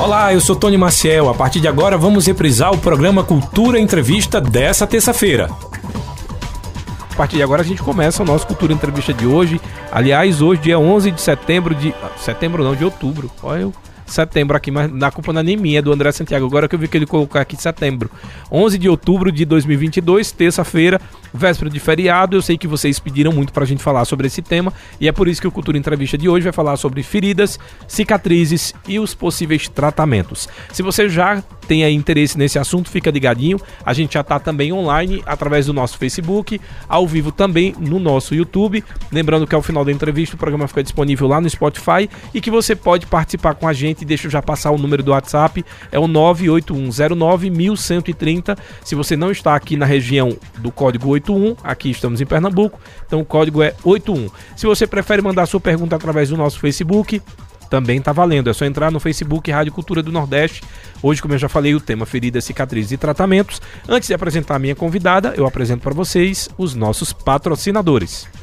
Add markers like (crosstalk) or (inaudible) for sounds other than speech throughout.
Olá, eu sou Tony Maciel. A partir de agora vamos reprisar o programa Cultura Entrevista dessa terça-feira. A partir de agora a gente começa o nosso Cultura Entrevista de hoje. Aliás, hoje, dia 11 de setembro de... Setembro não, de outubro. Olha eu setembro aqui, mas na culpa não é nem minha, é do André Santiago. Agora que eu vi que ele colocou aqui setembro. 11 de outubro de 2022, terça-feira, véspera de feriado. Eu sei que vocês pediram muito pra gente falar sobre esse tema e é por isso que o Cultura Entrevista de hoje vai falar sobre feridas, cicatrizes e os possíveis tratamentos. Se você já tem interesse nesse assunto, fica ligadinho. A gente já tá também online através do nosso Facebook, ao vivo também no nosso YouTube. Lembrando que ao final da entrevista o programa fica disponível lá no Spotify e que você pode participar com a gente. Deixa eu já passar o número do WhatsApp, é o 981091130. Se você não está aqui na região do código 81, aqui estamos em Pernambuco, então o código é 81. Se você prefere mandar sua pergunta através do nosso Facebook, também está valendo. É só entrar no Facebook Rádio Cultura do Nordeste. Hoje, como eu já falei, o tema feridas, cicatrizes e tratamentos. Antes de apresentar a minha convidada, eu apresento para vocês os nossos patrocinadores.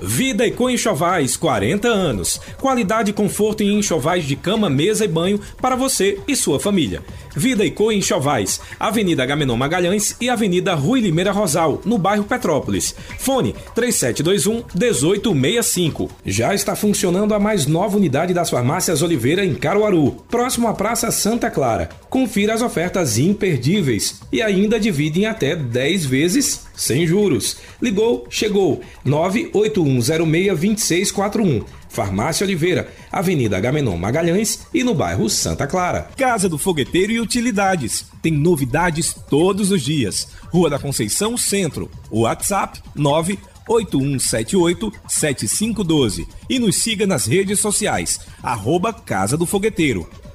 Vida Eco Enxovais, 40 anos. Qualidade e conforto em enxovais de cama, mesa e banho para você e sua família. Vida Eco Enxovais, Avenida Gamenon Magalhães e Avenida Rui Limeira Rosal, no bairro Petrópolis. Fone 3721-1865. Já está funcionando a mais nova unidade das farmácias Oliveira em Caruaru, próximo à Praça Santa Clara. Confira as ofertas imperdíveis e ainda divide em até 10 vezes sem juros. Ligou, chegou. 981062641. Farmácia Oliveira, Avenida Agamenon Magalhães e no bairro Santa Clara. Casa do Fogueteiro e Utilidades. Tem novidades todos os dias. Rua da Conceição Centro. WhatsApp 9 8178-7512 e nos siga nas redes sociais, arroba Casa do Fogueteiro.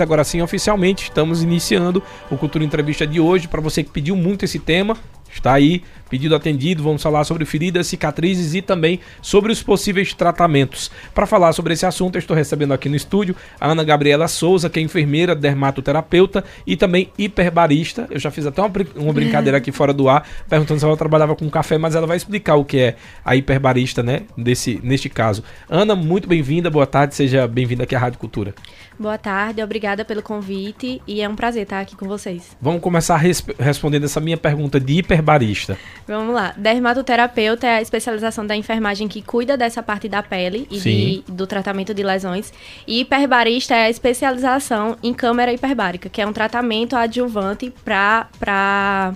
Agora sim, oficialmente, estamos iniciando o Cultura Entrevista de hoje. Para você que pediu muito esse tema, está aí, pedido atendido. Vamos falar sobre feridas, cicatrizes e também sobre os possíveis tratamentos. Para falar sobre esse assunto, eu estou recebendo aqui no estúdio a Ana Gabriela Souza, que é enfermeira, dermatoterapeuta e também hiperbarista. Eu já fiz até uma, uma brincadeira aqui fora do ar, perguntando se ela trabalhava com café, mas ela vai explicar o que é a hiperbarista, né? Desse, neste caso. Ana, muito bem-vinda, boa tarde, seja bem-vinda aqui à Rádio Cultura. Boa tarde, obrigada pelo convite e é um prazer estar aqui com vocês. Vamos começar res respondendo essa minha pergunta de hiperbarista. Vamos lá. Dermatoterapeuta é a especialização da enfermagem que cuida dessa parte da pele e de, do tratamento de lesões. E hiperbarista é a especialização em câmera hiperbárica, que é um tratamento adjuvante para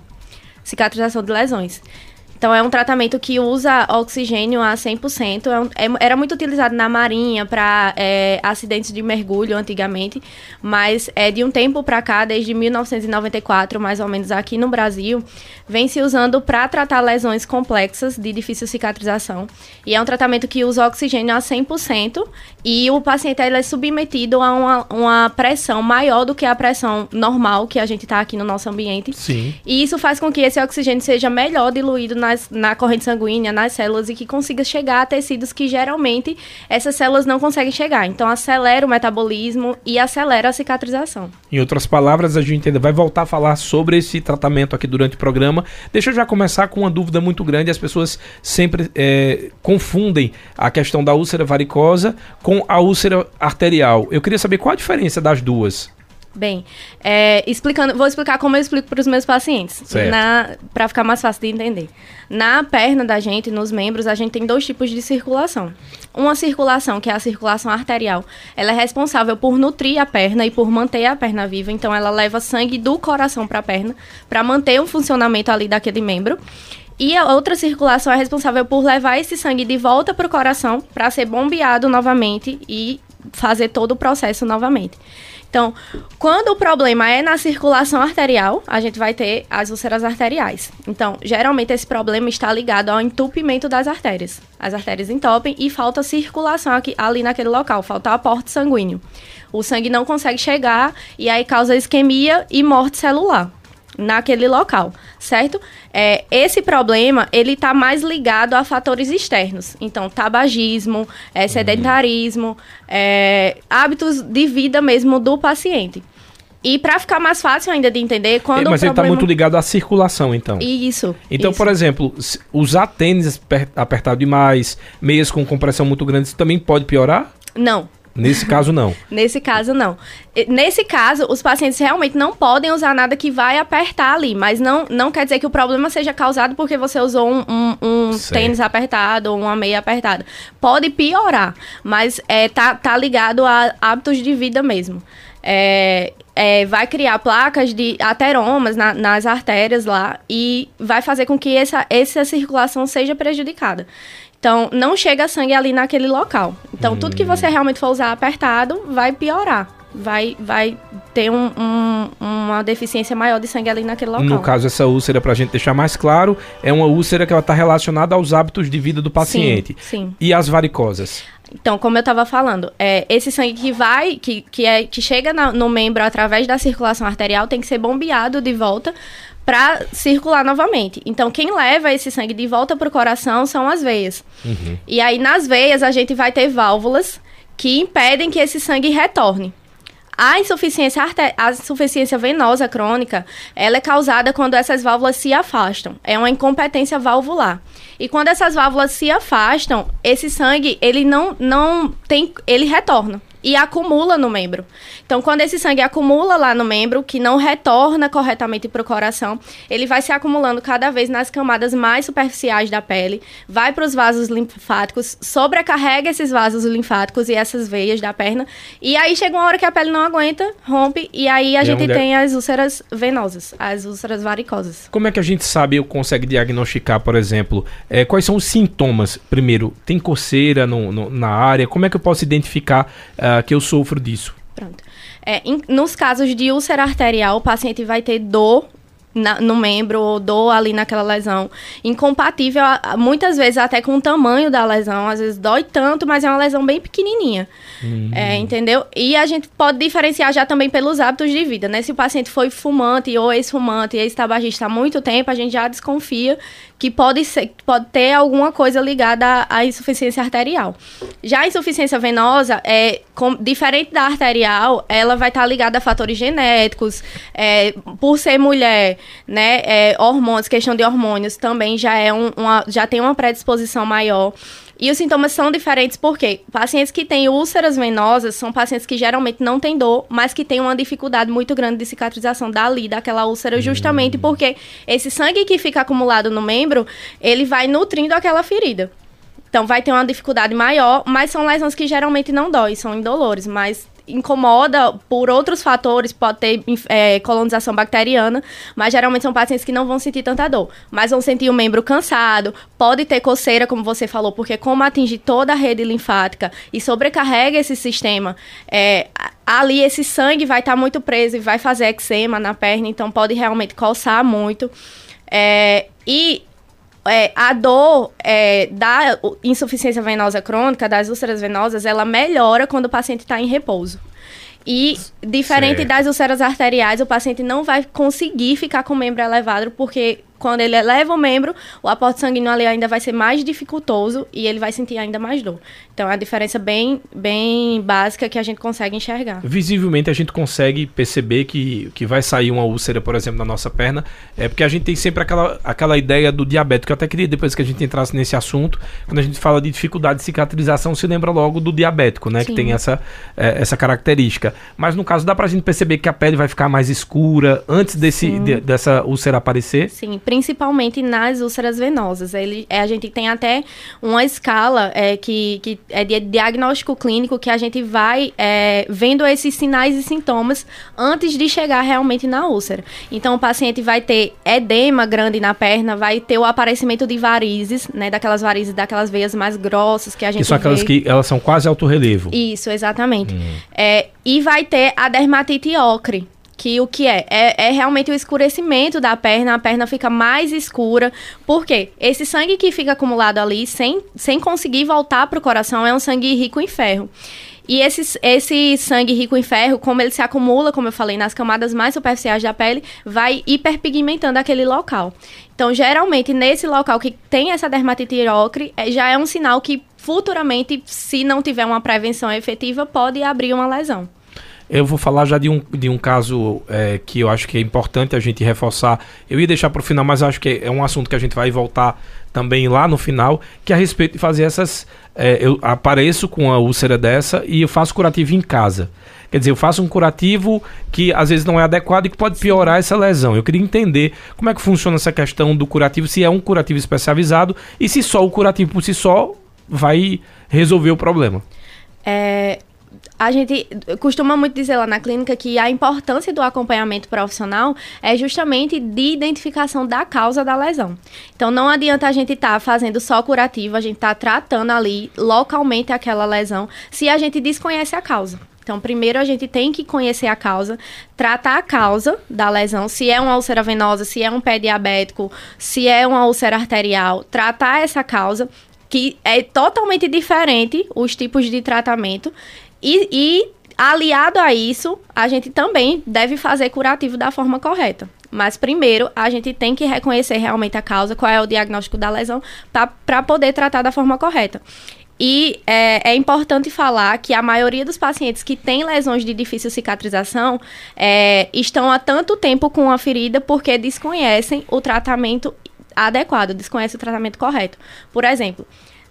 cicatrização de lesões. Então, é um tratamento que usa oxigênio a 100%. É um, é, era muito utilizado na marinha para é, acidentes de mergulho antigamente, mas é de um tempo para cá, desde 1994, mais ou menos aqui no Brasil, vem se usando para tratar lesões complexas de difícil cicatrização. E é um tratamento que usa oxigênio a 100% e o paciente ele é submetido a uma, uma pressão maior do que a pressão normal que a gente está aqui no nosso ambiente. Sim. E isso faz com que esse oxigênio seja melhor diluído na nas, na corrente sanguínea, nas células e que consiga chegar a tecidos que geralmente essas células não conseguem chegar. Então acelera o metabolismo e acelera a cicatrização. Em outras palavras, a gente ainda vai voltar a falar sobre esse tratamento aqui durante o programa. Deixa eu já começar com uma dúvida muito grande. As pessoas sempre é, confundem a questão da úlcera varicosa com a úlcera arterial. Eu queria saber qual a diferença das duas. Bem, é, explicando, vou explicar como eu explico para os meus pacientes, para ficar mais fácil de entender. Na perna da gente, nos membros, a gente tem dois tipos de circulação. Uma circulação, que é a circulação arterial, ela é responsável por nutrir a perna e por manter a perna viva, então ela leva sangue do coração para a perna, para manter o funcionamento ali daquele membro. e a outra circulação é responsável por levar esse sangue de volta para o coração para ser bombeado novamente e fazer todo o processo novamente. Então, quando o problema é na circulação arterial, a gente vai ter as úlceras arteriais. Então, geralmente esse problema está ligado ao entupimento das artérias. As artérias entopem e falta circulação aqui, ali naquele local, falta aporte sanguíneo. O sangue não consegue chegar e aí causa isquemia e morte celular naquele local, certo? É, esse problema, ele está mais ligado a fatores externos. Então, tabagismo, é, sedentarismo, é, hábitos de vida mesmo do paciente. E para ficar mais fácil ainda de entender, quando Mas ele está problema... muito ligado à circulação, então. Isso. Então, isso. por exemplo, usar tênis aper- apertado demais, meias com compressão muito grande, isso também pode piorar? Não, Nesse caso, não. Nesse caso, não. Nesse caso, os pacientes realmente não podem usar nada que vai apertar ali, mas não, não quer dizer que o problema seja causado porque você usou um, um- um tênis apertado ou uma meia apertada. Pode piorar, mas é, tá, tá ligado a hábitos de vida mesmo. É, é, vai criar placas de ateromas na- nas artérias lá e vai fazer com que essa, essa circulação seja prejudicada. Então, não chega sangue ali naquele local. Então, tudo que você realmente for usar apertado vai piorar. Vai, vai ter um- um- uma deficiência maior de sangue ali naquele local. No caso, essa úlcera, pra gente deixar mais claro, é uma úlcera que ela está relacionada aos hábitos de vida do paciente. sim. E as varicosas? Então, como eu estava falando, é, esse sangue que vai, que, que, é, que chega na- no membro através da circulação arterial tem que ser bombeado de volta para circular novamente. Então, quem leva esse sangue de volta para o coração são as veias. E aí, nas veias, a gente vai ter válvulas que impedem que esse sangue retorne. A insuficiência, a insuficiência venosa crônica, ela é causada quando essas válvulas se afastam. É uma incompetência valvular. E quando essas válvulas se afastam, esse sangue, ele não, não tem, ele retorna e acumula no membro. Então, quando esse sangue acumula lá no membro, que não retorna corretamente para o coração, ele vai se acumulando cada vez nas camadas mais superficiais da pele, vai para os vasos linfáticos, sobrecarrega esses vasos linfáticos e essas veias da perna, e aí chega uma hora que a pele não aguenta, rompe, e aí a E a gente mulher- tem as úlceras venosas, as úlceras varicosas. Como é que a gente sabe ou consegue diagnosticar, por exemplo, eh, quais são os sintomas? Primeiro, tem coceira no- no- na área? Como é que eu posso identificar ah, que eu sofro disso? Pronto. É, em- nos casos de úlcera arterial, o paciente vai ter dor na- no membro ou dor ali naquela lesão, incompatível, muitas vezes até com o tamanho da lesão. Às vezes dói tanto, mas é uma lesão bem pequenininha. É, entendeu? E a gente pode diferenciar já também pelos hábitos de vida, né? Se o paciente foi fumante ou ex-fumante, ex-tabagista há muito tempo, a gente já desconfia que pode, ser, pode ter alguma coisa ligada à, à insuficiência arterial. Já a insuficiência venosa, é, com- diferente da arterial, ela vai estar ligada a fatores genéticos, é, por ser mulher, né, é, hormônios, questão de hormônios também já, é um- uma, já tem uma predisposição maior. E os sintomas são diferentes porque pacientes que têm úlceras venosas são pacientes que geralmente não têm dor, mas que têm uma dificuldade muito grande de cicatrização dali, daquela úlcera, justamente porque esse sangue que fica acumulado no membro, ele vai nutrindo aquela ferida. Então vai ter uma dificuldade maior, mas são lesões que geralmente não dói, são indolores, mas incomoda por outros fatores, pode ter é, colonização bacteriana, mas geralmente são pacientes que não vão sentir tanta dor, mas vão sentir o membro cansado, pode ter coceira, como você falou, porque como atinge toda a rede linfática e sobrecarrega esse sistema, é, ali esse sangue vai estar muito preso e vai fazer eczema na perna, então pode realmente coçar muito. É, e é, a dor é, da insuficiência venosa crônica, das úlceras venosas, ela melhora quando o paciente está em repouso. E, diferente Certo. das úlceras arteriais, o paciente não vai conseguir ficar com o membro elevado, porque quando ele eleva o membro, o aporte sanguíneo ali ainda vai ser mais dificultoso e ele vai sentir ainda mais dor. Então, é uma diferença bem, bem básica que a gente consegue enxergar. Visivelmente a gente consegue perceber que, que vai sair uma úlcera, por exemplo, na nossa perna. É porque a gente tem sempre aquela, aquela ideia do diabético. Eu até queria, depois que a gente entrasse nesse assunto, quando a gente fala de dificuldade de cicatrização, se lembra logo do diabético, né? Que Sim. tem essa, é, essa característica. Mas no caso, dá pra gente perceber que a pele vai ficar mais escura antes desse, de- dessa úlcera aparecer. Sim, principalmente nas úlceras venosas. Ele, é, a gente tem até uma escala é, que, que é de diagnóstico clínico que a gente vai é, vendo esses sinais e sintomas antes de chegar realmente na úlcera. Então, o paciente vai ter edema grande na perna, vai ter o aparecimento de varizes, né, daquelas varizes, daquelas veias mais grossas que a gente que são aquelas que elas são quase alto relevo. Isso, exatamente. Hum. É, e vai ter a dermatite ocre, que o que é? é? é? realmente o escurecimento da perna, a perna fica mais escura. Por quê? Esse sangue que fica acumulado ali, sem, sem conseguir voltar para o coração, é um sangue rico em ferro. E esse, esse sangue rico em ferro, como ele se acumula, como eu falei, nas camadas mais superficiais da pele, vai hiperpigmentando aquele local. Então, geralmente, nesse local que tem essa dermatite ocre, é, já é um sinal que futuramente, se não tiver uma prevenção efetiva, pode abrir uma lesão. Eu vou falar já de um, de um caso é, que eu acho que é importante a gente reforçar. Eu ia deixar para o final, mas acho que é um assunto que a gente vai voltar também lá no final, que é a respeito de fazer essas. É, eu apareço com a úlcera dessa e eu faço curativo em casa. Quer dizer, eu faço um curativo que às vezes não é adequado e que pode piorar essa lesão. Eu queria entender como é que funciona essa questão do curativo, se é um curativo especializado e se só o curativo por si só vai resolver o problema. É, a gente costuma muito dizer lá na clínica que a importância do acompanhamento profissional é justamente de identificação da causa da lesão. Então, não adianta a gente estar tá fazendo só curativo, a gente está tratando ali localmente aquela lesão, se a gente desconhece a causa. Então, primeiro a gente tem que conhecer a causa, tratar a causa da lesão, se é uma úlcera venosa, se é um pé diabético, se é uma úlcera arterial, tratar essa causa, que é totalmente diferente os tipos de tratamento e, e aliado a isso, a gente também deve fazer curativo da forma correta. Mas primeiro, a gente tem que reconhecer realmente a causa, qual é o diagnóstico da lesão, para poder tratar da forma correta. E é, é, importante falar que a maioria dos pacientes que têm lesões de difícil cicatrização é, estão há tanto tempo com a ferida porque desconhecem o tratamento adequado, desconhecem o tratamento correto. Por exemplo,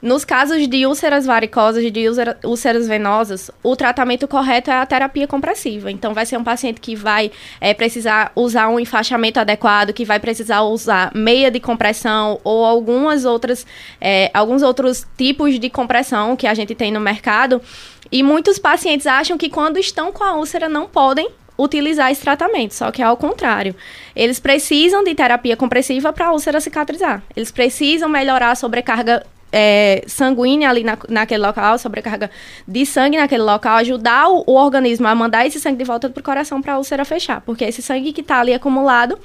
nos casos de úlceras varicosas, de úlceras venosas, o tratamento correto é a terapia compressiva. Então, vai ser um paciente que vai é, precisar usar um enfaixamento adequado, que vai precisar usar meia de compressão ou algumas outras, é, alguns outros tipos de compressão que a gente tem no mercado. E muitos pacientes acham que quando estão com a úlcera não podem utilizar esse tratamento, só que é ao contrário. Eles precisam de terapia compressiva para a úlcera cicatrizar. Eles precisam melhorar a sobrecarga é, sanguínea ali na, naquele local, sobrecarga de sangue naquele local, ajudar o, o organismo a mandar esse sangue de volta para o coração para a úlcera fechar. Porque esse sangue que está ali acumulado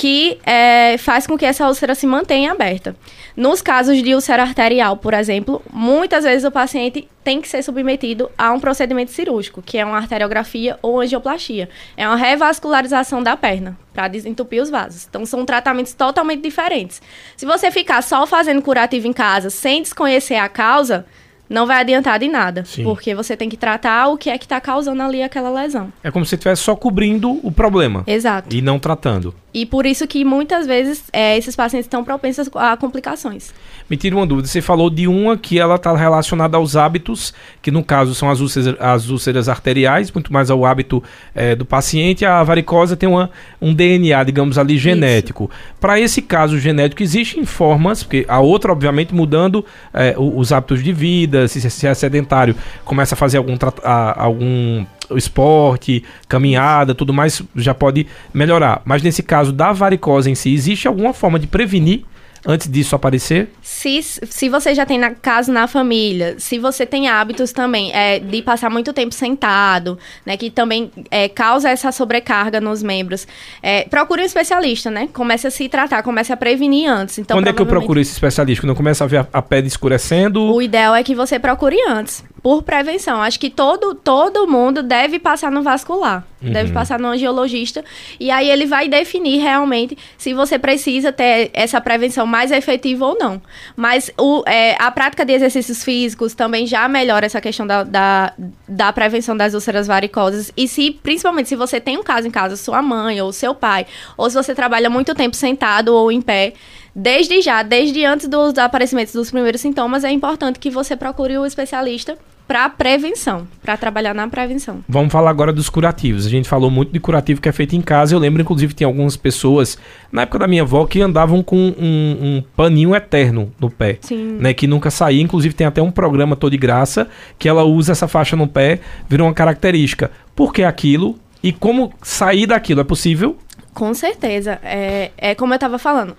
que é, faz com que essa úlcera se mantenha aberta. Nos casos de úlcera arterial, por exemplo, muitas vezes o paciente tem que ser submetido a um procedimento cirúrgico, que é uma arteriografia ou angioplastia. É uma revascularização da perna para desentupir os vasos. Então são tratamentos totalmente diferentes. Se você ficar só fazendo curativo em casa sem desconhecer a causa, não vai adiantar de nada. Sim. Porque você tem que tratar o que é que está causando ali aquela lesão. É como se estivesse só cobrindo o problema. Exato. E não tratando. E por isso que muitas vezes é, esses pacientes estão propensos a complicações. Me tira uma dúvida. Você falou de uma que ela está relacionada aos hábitos, que no caso são as úlceras, as úlceras arteriais, muito mais ao hábito é, do paciente. A varicosa tem uma, um DNA, digamos ali, genético. Para esse caso genético, existem formas, porque a outra, obviamente, mudando é, os hábitos de vida, se, se é sedentário, começa a fazer algum, a, algum esporte, caminhada, tudo mais, já pode melhorar. Mas nesse caso da varicose em si, existe alguma forma de prevenir antes disso aparecer? Se, se você já tem na, caso na família, se você tem hábitos também é, de passar muito tempo sentado, né, que também é, causa essa sobrecarga nos membros, é, procure um especialista, né? Comece a se tratar, comece a prevenir antes. Então, Quando é que eu procuro esse especialista? Quando eu começo a ver a, a pele escurecendo? O ideal é que você procure antes, por prevenção. Acho que todo, todo mundo deve passar no vascular. Uhum. Deve passar no angiologista. E aí ele vai definir realmente se você precisa ter essa prevenção mais efetiva ou não. Mas o, é, a prática de exercícios físicos também já melhora essa questão da, da, da, prevenção das úlceras varicosas. E se, principalmente, se você tem um caso em casa, sua mãe ou seu pai, ou se você trabalha muito tempo sentado ou em pé, desde já, desde antes dos aparecimentos dos primeiros sintomas, é importante que você procure o especialista para prevenção, para trabalhar na prevenção. Vamos falar agora dos curativos. A gente falou muito de curativo que é feito em casa. Eu lembro, inclusive, tem algumas pessoas, na época da minha avó, que andavam com um, um paninho eterno no pé. Sim. Né, que nunca saía. Inclusive, tem até um programa todo de graça que ela usa essa faixa no pé, virou uma característica. Por que aquilo? E como sair daquilo? É possível? Com certeza. É, é como eu estava falando.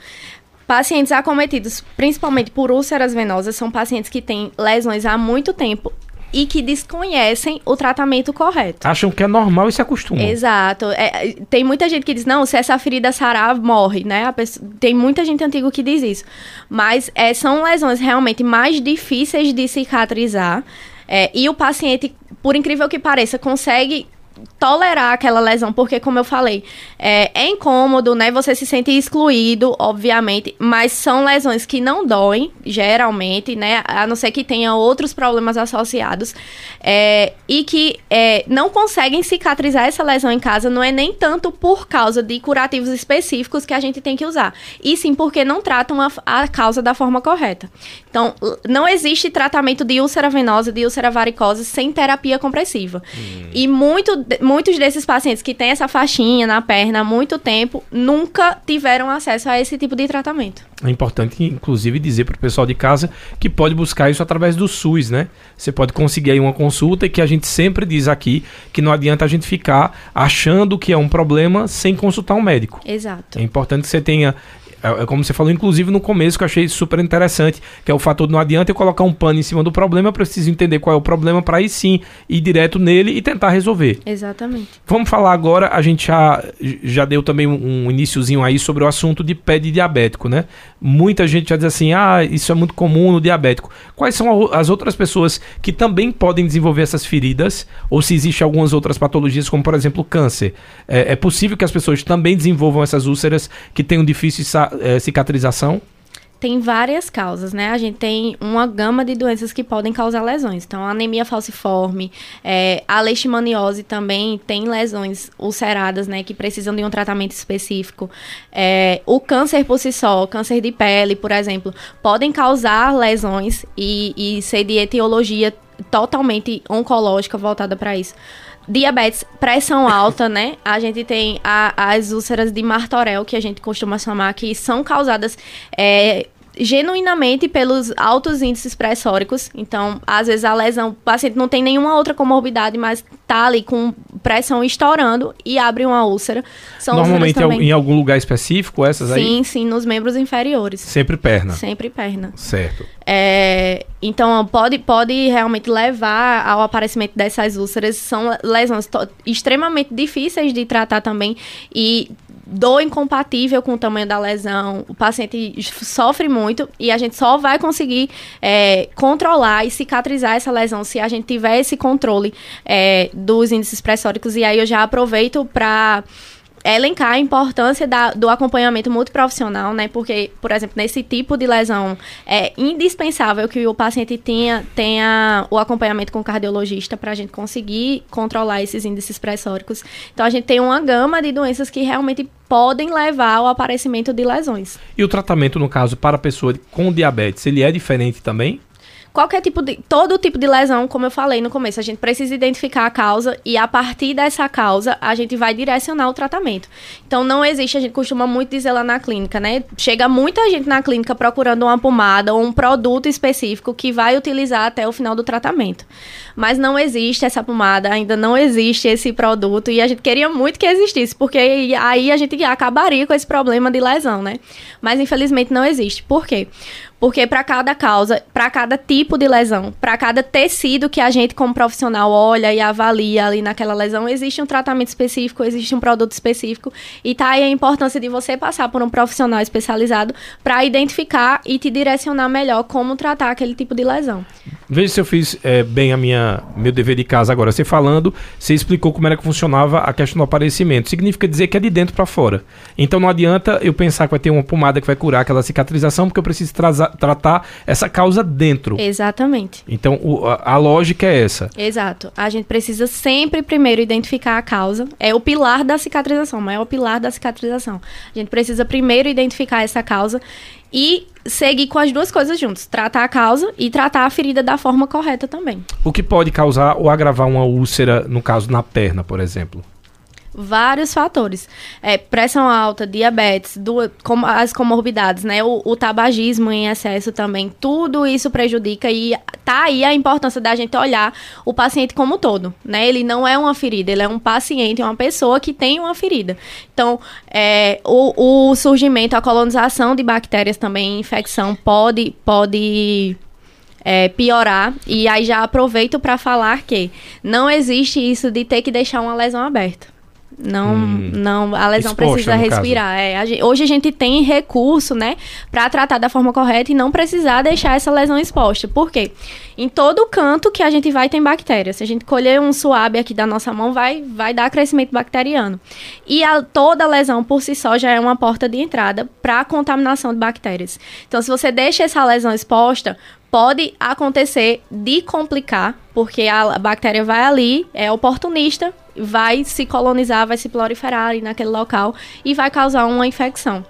Pacientes acometidos, principalmente por úlceras venosas, são pacientes que têm lesões há muito tempo e que desconhecem o tratamento correto. Acham que é normal e se acostumam. Exato. É, tem muita gente que diz, não, se essa ferida sarar, morre, né? Pessoa, tem muita gente antiga que diz isso. Mas é, são lesões realmente mais difíceis de cicatrizar. É, e o paciente, por incrível que pareça, consegue tolerar aquela lesão, porque, como eu falei, é, é, incômodo, né? Você se sente excluído, obviamente, mas são lesões que não doem, geralmente, né? A não ser que tenha outros problemas associados, é, e que é, não conseguem cicatrizar essa lesão em casa, não é nem tanto por causa de curativos específicos que a gente tem que usar, e sim porque não tratam a, a causa da forma correta. Então, não existe tratamento de úlcera venosa, de úlcera varicosa, sem terapia compressiva. Hum. E muito muitos desses pacientes que têm essa faixinha na perna há muito tempo nunca tiveram acesso a esse tipo de tratamento. É importante, inclusive, dizer para o pessoal de casa que pode buscar isso através do SUS, né? Você pode conseguir aí uma consulta e que a gente sempre diz aqui que não adianta a gente ficar achando que é um problema sem consultar um médico. Exato. É importante que você tenha é, é, como você falou, inclusive no começo, que eu achei super interessante, que é o fator de não adianta eu colocar um pano em cima do problema, eu preciso entender qual é o problema para aí sim ir direto nele e tentar resolver. Exatamente. Vamos falar agora, a gente já, já deu também um, um iníciozinho aí sobre o assunto de pé de diabético, né? Muita gente já diz assim, ah, isso é muito comum no diabético. Quais são as outras pessoas que também podem desenvolver essas feridas? Ou se existem algumas outras patologias, como por exemplo câncer? É, é possível que as pessoas também desenvolvam essas úlceras que tenham difícil é, cicatrização? Tem várias causas, né? A gente tem uma gama de doenças que podem causar lesões. Então, anemia falciforme, é, a leishmaniose também tem lesões ulceradas, né? Que precisam de um tratamento específico. É, o câncer por si só, câncer de pele, por exemplo, podem causar lesões e, e ser de etiologia totalmente oncológica voltada para isso diabetes, pressão alta, né? A gente tem a, as úlceras de Martorell, que a gente costuma chamar, que são causadas é, genuinamente pelos altos índices pressóricos. Então, às vezes a lesão, o paciente não tem nenhuma outra comorbidade, mas tá ali com pressão estourando e abre uma úlcera. São Normalmente em algum lugar específico essas sim, aí? Sim, sim, nos membros inferiores. Sempre perna. Sempre perna. Certo. É, então, pode, pode realmente levar ao aparecimento dessas úlceras. São lesões extremamente difíceis de tratar também e dor incompatível com o tamanho da lesão, o paciente sofre muito e a gente só vai conseguir é, controlar e cicatrizar essa lesão se a gente tiver esse controle é, dos índices pressóricos. E aí eu já aproveito para elencar a importância da, do acompanhamento multiprofissional, né? Porque, por exemplo, nesse tipo de lesão, é indispensável que o paciente tenha, tenha o acompanhamento com o cardiologista para a gente conseguir controlar esses índices pressóricos. Então, a gente tem uma gama de doenças que realmente podem levar ao aparecimento de lesões. E o tratamento, no caso, para a pessoa com diabetes, ele é diferente também? Qualquer tipo de. Todo tipo de lesão, como eu falei no começo, a gente precisa identificar a causa e a partir dessa causa a gente vai direcionar o tratamento. Então não existe, a gente costuma muito dizer lá na clínica, né? Chega muita gente na clínica procurando uma pomada ou um produto específico que vai utilizar até o final do tratamento. Mas não existe essa pomada, ainda não existe esse produto e a gente queria muito que existisse, porque aí a gente acabaria com esse problema de lesão, né? Mas infelizmente não existe. Por quê? Porque para cada causa, para cada tipo de lesão, para cada tecido que a gente como profissional olha e avalia ali naquela lesão, existe um tratamento específico, existe um produto específico e tá aí a importância de você passar por um profissional especializado para identificar e te direcionar melhor como tratar aquele tipo de lesão. Veja se eu fiz é, bem a minha meu dever de casa agora. Você falando, você explicou como era que funcionava a questão do aparecimento. Significa dizer que é de dentro para fora. Então não adianta eu pensar que vai ter uma pomada que vai curar aquela cicatrização, porque eu preciso trazer tratar essa causa dentro. Exatamente. Então, o, a, a, lógica é essa. Exato. A gente precisa sempre primeiro identificar a causa. É o pilar da cicatrização, mas é o pilar da cicatrização. A gente precisa primeiro identificar essa causa e seguir com as duas coisas juntos, tratar a causa e tratar a ferida da forma correta também. O que pode causar ou agravar uma úlcera, no caso na perna, por exemplo? Vários fatores. É, pressão alta, diabetes, do, com, as comorbidades, né? O, o, tabagismo em excesso também. Tudo isso prejudica e tá aí a importância da gente olhar o paciente como um todo, né? Ele não é uma ferida, ele é um paciente, uma pessoa que tem uma ferida. Então, é, o, o surgimento, a colonização de bactérias também, infecção, pode, pode é, piorar. E aí já aproveito para falar que não existe isso de ter que deixar uma lesão aberta. Não, hum. não, a lesão Exposta, precisa respirar. É, a gente, hoje a gente tem recurso, né, para tratar da forma correta e não precisar deixar essa lesão exposta. Por quê? Em todo canto que a gente vai tem bactéria. Se a gente colher um suave aqui da nossa mão, vai, vai dar crescimento bacteriano. E a, toda lesão por si só já é uma porta de entrada para a contaminação de bactérias. Então, se você deixa essa lesão exposta, pode acontecer de complicar, porque a bactéria vai ali, é oportunista, vai se colonizar, vai se proliferar ali naquele local e vai causar uma infecção.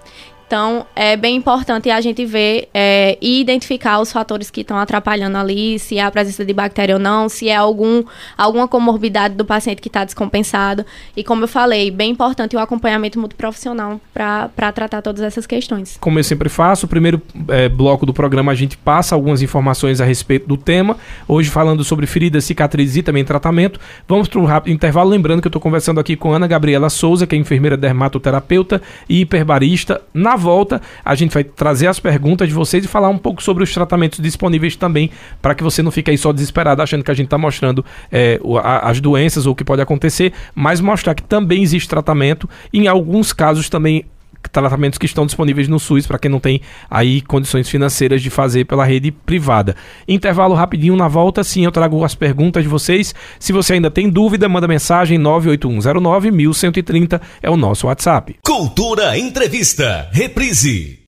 Então, é bem importante a gente ver é, e identificar os fatores que estão atrapalhando ali, se é a presença de bactéria ou não, se é algum, alguma comorbidade do paciente que está descompensado. E como eu falei, bem importante o acompanhamento multiprofissional para tratar todas essas questões. Como eu sempre faço, o primeiro é, bloco do programa a gente passa algumas informações a respeito do tema. Hoje falando sobre feridas, cicatrizes e também tratamento. Vamos para um rápido intervalo, lembrando que eu estou conversando aqui com Ana Gabriela Souza, que é enfermeira dermatoterapeuta e hiperbarista, na volta, a gente vai trazer as perguntas de vocês e falar um pouco sobre os tratamentos disponíveis também, para que você não fique aí só desesperado achando que a gente está mostrando é, as doenças ou o que pode acontecer, mas mostrar que também existe tratamento. Em alguns casos também tratamentos que estão disponíveis no SUS para quem não tem aí condições financeiras de fazer pela rede privada. Intervalo rapidinho na volta, sim, eu trago as perguntas de vocês. Se você ainda tem dúvida, manda mensagem 98109 1130 é o nosso WhatsApp. Cultura Entrevista, reprise.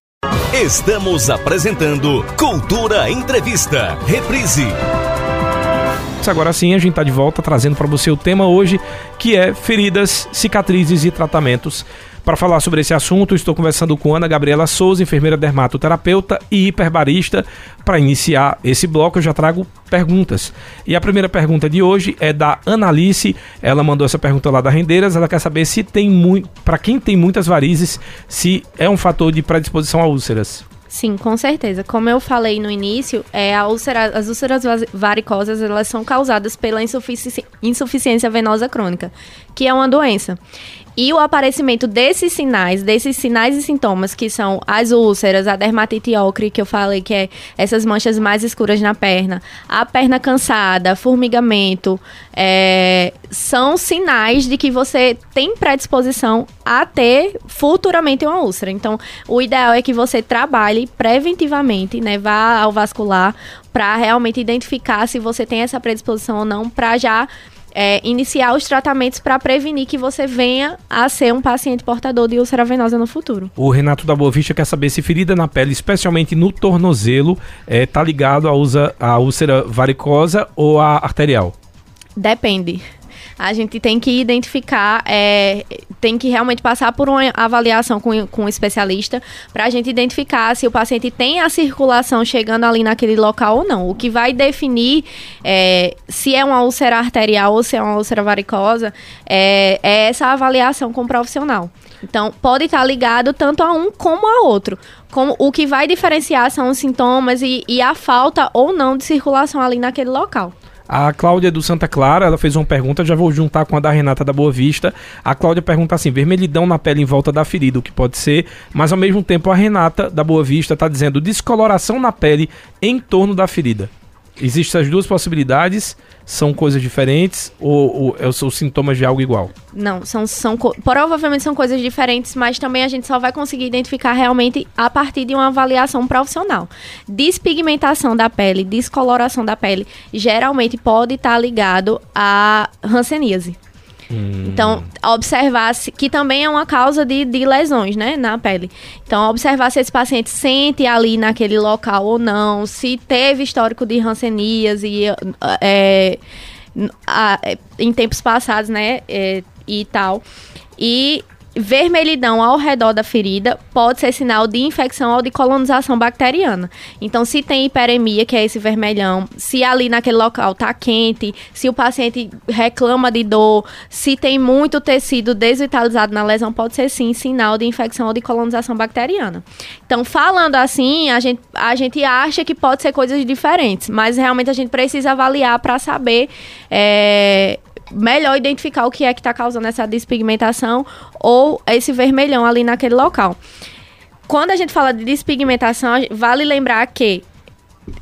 Estamos apresentando Cultura Entrevista, reprise. Agora sim, a gente está de volta trazendo para você o tema hoje, que é feridas, cicatrizes e tratamentos para falar sobre esse assunto, estou conversando com Ana Gabriela Souza, enfermeira dermatoterapeuta e hiperbαρista. Para iniciar esse bloco, eu já trago perguntas. E a primeira pergunta de hoje é da Analice. Ela mandou essa pergunta lá da Rendeiras. Ela quer saber se tem muito, para quem tem muitas varizes, se é um fator de predisposição a úlceras. Sim, com certeza. Como eu falei no início, é, úlcera, as úlceras varicosas elas são causadas pela insufici insuficiência venosa crônica, que é uma doença. E o aparecimento desses sinais, desses sinais e sintomas, que são as úlceras, a dermatite ocre, que eu falei que é essas manchas mais escuras na perna, a perna cansada, formigamento, é, são sinais de que você tem predisposição a ter futuramente uma úlcera. Então, o ideal é que você trabalhe preventivamente, né? Vá ao vascular para realmente identificar se você tem essa predisposição ou não, para já é, iniciar os tratamentos para prevenir que você venha a ser um paciente portador de úlcera venosa no futuro. O Renato da Boa Vista quer saber se ferida na pele, especialmente no tornozelo, está é, tá ligado à úlcera varicosa ou à arterial? Depende a gente tem que identificar, é, tem que realmente passar por uma avaliação com, com um especialista para a gente identificar se o paciente tem a circulação chegando ali naquele local ou não. O que vai definir é, se é uma úlcera arterial ou se é uma úlcera varicosa é, é essa avaliação com o profissional. Então, pode estar ligado tanto a um como a outro. Como, o que vai diferenciar são os sintomas e, e a falta ou não de circulação ali naquele local. A Cláudia do Santa Clara, ela fez uma pergunta, já vou juntar com a da Renata da Boa Vista. A Cláudia pergunta assim: vermelhidão na pele em volta da ferida, o que pode ser, mas ao mesmo tempo a Renata da Boa Vista está dizendo descoloração na pele em torno da ferida. Existem as duas possibilidades, são coisas diferentes ou, ou são sintomas de algo igual? Não, são, são provavelmente são coisas diferentes, mas também a gente só vai conseguir identificar realmente a partir de uma avaliação profissional. Despigmentação da pele, descoloração da pele, geralmente pode estar ligado à hanseníase. Hum. Então, observar se, que também é uma causa de, de lesões, né, na pele. Então, observar se esse paciente sente ali naquele local ou não, se teve histórico de hanseníase é, em tempos passados, né, é, e tal. E vermelhidão ao redor da ferida pode ser sinal de infecção ou de colonização bacteriana. Então, se tem hiperemia, que é esse vermelhão, se ali naquele local tá quente, se o paciente reclama de dor, se tem muito tecido desvitalizado na lesão, pode ser sim sinal de infecção ou de colonização bacteriana. Então, falando assim, a gente, a gente acha que pode ser coisas diferentes, mas realmente a gente precisa avaliar para saber. É, melhor identificar o que é que está causando essa despigmentação ou esse vermelhão ali naquele local. Quando a gente fala de despigmentação, vale lembrar que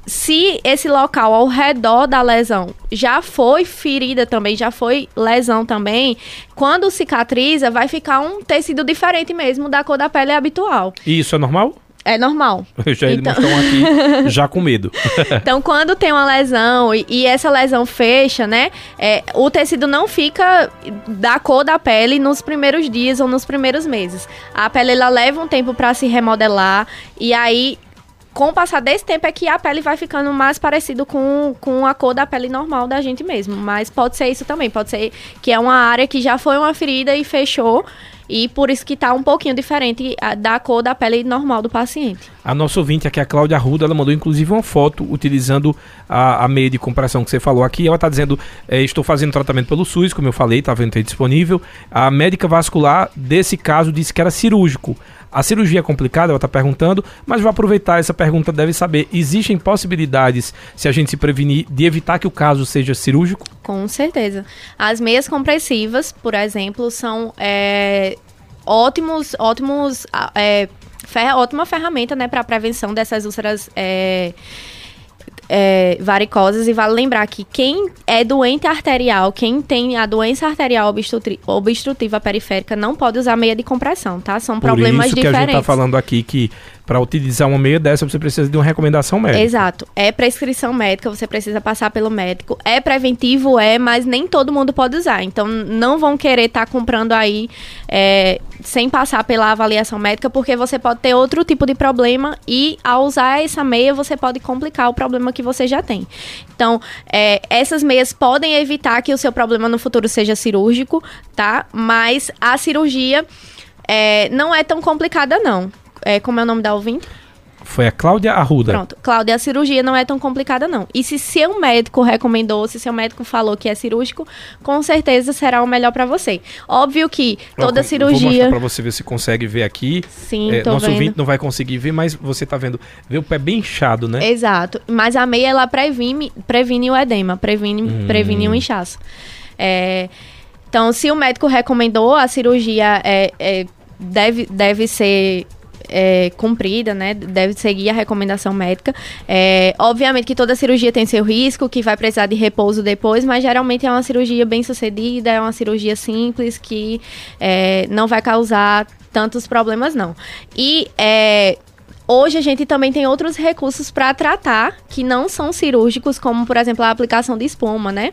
se esse local ao redor da lesão já foi ferida também, já foi lesão também, quando cicatriza, vai ficar um tecido diferente mesmo da cor da pele habitual. E isso é normal? É normal. (laughs) Já então... estão aqui (laughs) já com medo. (laughs) então, quando tem uma lesão e, e essa lesão fecha, né? É, o tecido não fica da cor da pele nos primeiros dias ou nos primeiros meses. A pele ela leva um tempo para se remodelar e aí com o passar desse tempo é que a pele vai ficando mais parecido com, com a cor da pele normal da gente mesmo. Mas pode ser isso também. Pode ser que é uma área que já foi uma ferida e fechou. E por isso que está um pouquinho diferente da cor da pele normal do paciente. A nossa ouvinte aqui, a Cláudia Arruda, ela mandou inclusive uma foto utilizando a, a meia de compressão que você falou aqui. Ela está dizendo: é, estou fazendo tratamento pelo SUS, como eu falei, está vendo ter disponível. A médica vascular desse caso disse que era cirúrgico. A cirurgia é complicada, ela está perguntando, mas vou aproveitar essa pergunta, deve saber, existem possibilidades, se a gente se prevenir, de evitar que o caso seja cirúrgico? Com certeza. As meias compressivas, por exemplo, são é, ótimos, ótimos, é, ótima ferramenta né, para prevenção dessas úlceras é, é, varicosas e vale lembrar que quem é doente arterial, quem tem a doença arterial obstrutiva periférica não pode usar meia de compressão, tá? São Por problemas isso que diferentes. a gente tá falando aqui que para utilizar uma meia dessa você precisa de uma recomendação médica. Exato. É prescrição médica, você precisa passar pelo médico. É preventivo, é, mas nem todo mundo pode usar. Então não vão querer estar tá comprando aí é, sem passar pela avaliação médica, porque você pode ter outro tipo de problema e ao usar essa meia você pode complicar o problema que você já tem. Então, é, essas meias podem evitar que o seu problema no futuro seja cirúrgico, tá? Mas a cirurgia é, não é tão complicada, não. É, como é o nome da ouvinte? Foi a Cláudia Arruda. Pronto. Cláudia, a cirurgia não é tão complicada, não. E se seu médico recomendou, se seu médico falou que é cirúrgico, com certeza será o melhor para você. Óbvio que toda Eu, cirurgia. Vou mostrar pra você ver se consegue ver aqui. Sim, é, Nosso vendo. ouvinte não vai conseguir ver, mas você tá vendo. Vê o pé bem inchado, né? Exato. Mas a meia, ela previne, previne o edema, previne, hum. previne o inchaço. É, então, se o médico recomendou, a cirurgia é, é deve, deve ser é, cumprida, né? Deve seguir a recomendação médica. É, obviamente que toda cirurgia tem seu risco, que vai precisar de repouso depois, mas geralmente é uma cirurgia bem sucedida, é uma cirurgia simples que é, não vai causar tantos problemas, não. E é, Hoje a gente também tem outros recursos para tratar que não são cirúrgicos, como por exemplo a aplicação de espuma, né?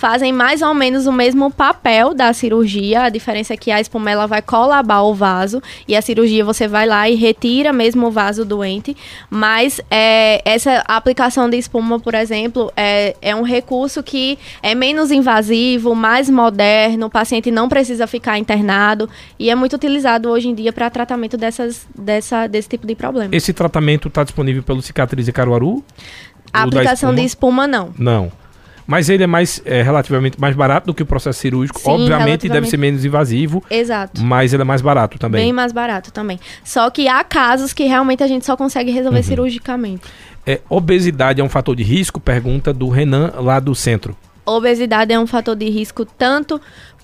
Fazem mais ou menos o mesmo papel da cirurgia. A diferença é que a espuma ela vai colabar o vaso e a cirurgia você vai lá e retira mesmo o vaso doente. Mas é, essa aplicação de espuma, por exemplo, é, é um recurso que é menos invasivo, mais moderno. O paciente não precisa ficar internado e é muito utilizado hoje em dia para tratamento dessas, dessa, desse tipo de problema. Esse tratamento está disponível pelo Cicatriz e Caruaru? A aplicação espuma? de espuma, não. Não. Mas ele é mais é, relativamente mais barato do que o processo cirúrgico. Sim, Obviamente deve ser menos invasivo. Exato. Mas ele é mais barato também. Bem mais barato também. Só que há casos que realmente a gente só consegue resolver uhum. cirurgicamente. É, obesidade é um fator de risco? Pergunta do Renan lá do centro. Obesidade é um fator de risco tanto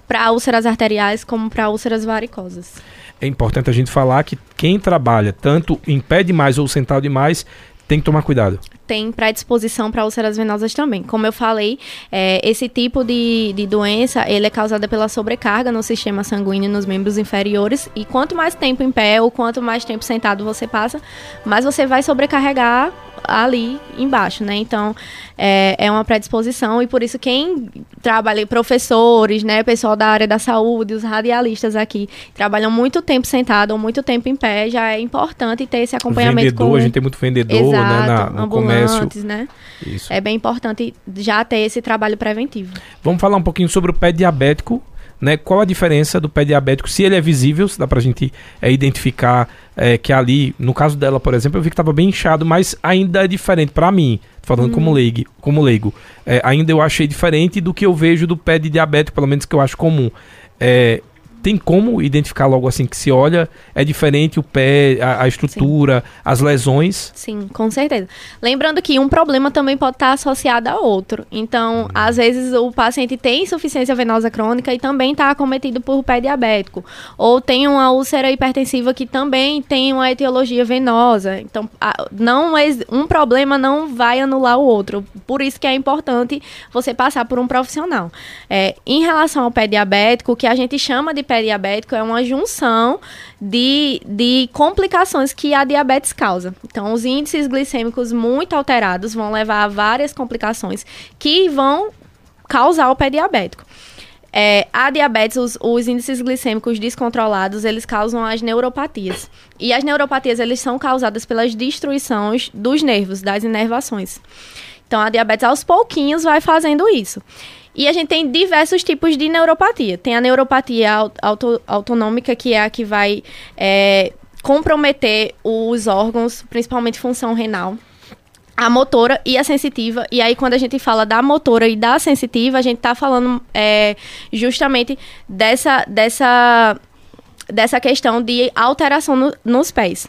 para úlceras arteriais como para úlceras varicosas. É importante a gente falar que quem trabalha tanto em pé demais ou sentado demais tem que tomar cuidado tem predisposição para úlceras venosas também. Como eu falei, é, esse tipo de, de doença, ele é causada pela sobrecarga no sistema sanguíneo nos membros inferiores e quanto mais tempo em pé ou quanto mais tempo sentado você passa, mais você vai sobrecarregar ali embaixo, né? Então, é, é uma predisposição e por isso quem trabalha, professores, né, pessoal da área da saúde, os radialistas aqui, trabalham muito tempo sentado ou muito tempo em pé, já é importante ter esse acompanhamento vendedor, com... a gente tem muito vendedor, Exato, né, na, no comércio. né? Isso. É bem importante já ter esse trabalho preventivo. Vamos falar um pouquinho sobre o pé diabético. né? Qual a diferença do pé diabético? Se ele é visível, se dá pra gente é, identificar é, que ali, no caso dela, por exemplo, eu vi que estava bem inchado, mas ainda é diferente para mim, falando como leigo, como leigo. É, ainda eu achei diferente do que eu vejo do pé de diabético, pelo menos que eu acho comum. É, tem como identificar logo assim que se olha, é diferente o pé, a, a estrutura, Sim. as lesões? Sim, com certeza. Lembrando que um problema também pode estar associado a outro. Então, hum. às vezes o paciente tem insuficiência venosa crônica e também está acometido por pé diabético. Ou tem uma úlcera hipertensiva que também tem uma etiologia venosa. Então, não um problema não vai anular o outro. Por isso que é importante você passar por um profissional. É, em relação ao pé diabético, o que a gente chama de pé diabético é uma junção de, de complicações que a diabetes causa. Então, os índices glicêmicos muito alterados vão levar a várias complicações que vão causar o pé diabético. É, a diabetes, os, os, índices glicêmicos descontrolados, eles causam as neuropatias. E as neuropatias, eles são causadas pelas destruições dos nervos, das inervações. Então, a diabetes, aos pouquinhos, vai fazendo isso. E a gente tem diversos tipos de neuropatia. Tem a neuropatia auto, autonômica, que é a que vai é, comprometer os órgãos, principalmente função renal a motora e a sensitiva. E aí, quando a gente fala da motora e da sensitiva, a gente está falando é, justamente dessa, dessa, dessa questão de alteração no, nos pés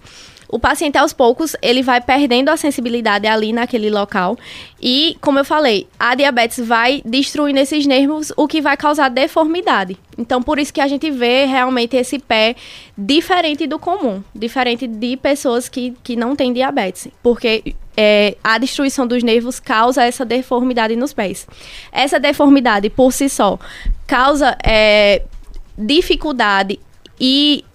o paciente aos poucos ele vai perdendo a sensibilidade ali naquele local. E como eu falei a diabetes vai destruindo esses nervos o que vai causar deformidade. Então por isso que a gente vê realmente esse pé diferente do comum diferente de pessoas que, que não têm diabetes porque é, a destruição dos nervos causa essa deformidade nos pés. Essa deformidade por si só causa é, dificuldade e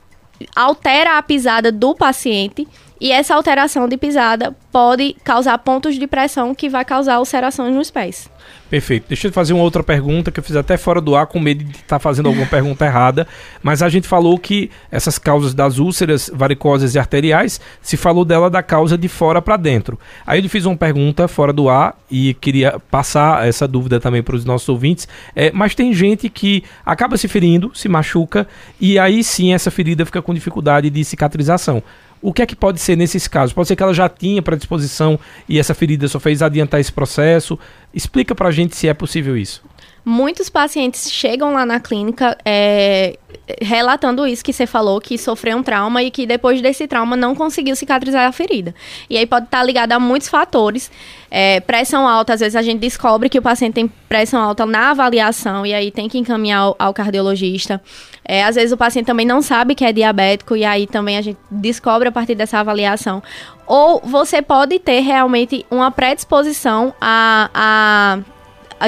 altera a pisada do paciente e essa alteração de pisada pode causar pontos de pressão que vai causar ulcerações nos pés. Perfeito. Deixa eu fazer uma outra pergunta que eu fiz até fora do ar com medo de estar tá fazendo alguma pergunta errada. Mas a gente falou que essas causas das úlceras varicosas e arteriais, se falou dela da causa de fora para dentro. Aí eu fiz uma pergunta fora do ar e queria passar essa dúvida também para os nossos ouvintes. É, mas tem gente que acaba se ferindo, se machuca e aí sim essa ferida fica com dificuldade de cicatrização. O que é que pode ser nesses casos? Pode ser que ela já tinha predisposição e essa ferida só fez adiantar esse processo. Explica pra gente se é possível isso. Muitos pacientes chegam lá na clínica é, relatando isso que você falou, que sofreu um trauma e que depois desse trauma não conseguiu cicatrizar a ferida. E aí pode estar ligado a muitos fatores. É, pressão alta, às vezes a gente descobre que o paciente tem pressão alta na avaliação e aí tem que encaminhar ao, ao cardiologista. É, às vezes o paciente também não sabe que é diabético e aí também a gente descobre a partir dessa avaliação. Ou você pode ter realmente uma predisposição a, a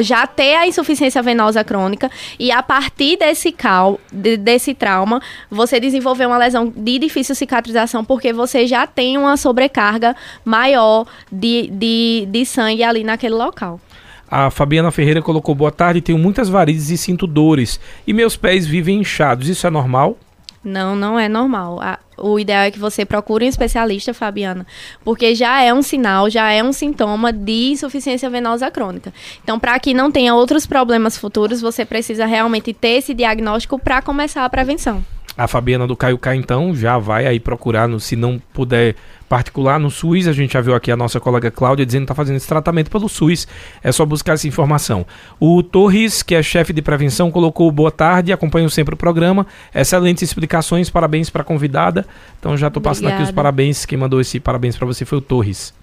já ter a insuficiência venosa crônica e a partir desse cal, de, desse trauma, você desenvolver uma lesão de difícil cicatrização porque você já tem uma sobrecarga maior de, de, de sangue ali naquele local. A Fabiana Ferreira colocou boa tarde, tenho muitas varizes e sinto dores. E meus pés vivem inchados. Isso é normal? Não, não é normal. A, o ideal é que você procure um especialista, Fabiana, porque já é um sinal, já é um sintoma de insuficiência venosa crônica. Então, para que não tenha outros problemas futuros, você precisa realmente ter esse diagnóstico para começar a prevenção. A Fabiana do Caio K, então, já vai aí procurar, no, se não puder particular no SUS. A gente já viu aqui a nossa colega Cláudia dizendo que está fazendo esse tratamento pelo SUS. É só buscar essa informação. O Torres, que é chefe de prevenção, colocou boa tarde, acompanho sempre o programa. Excelentes explicações, parabéns para a convidada. Então já estou passando aqui os parabéns. Quem mandou esse parabéns para você foi o Torres.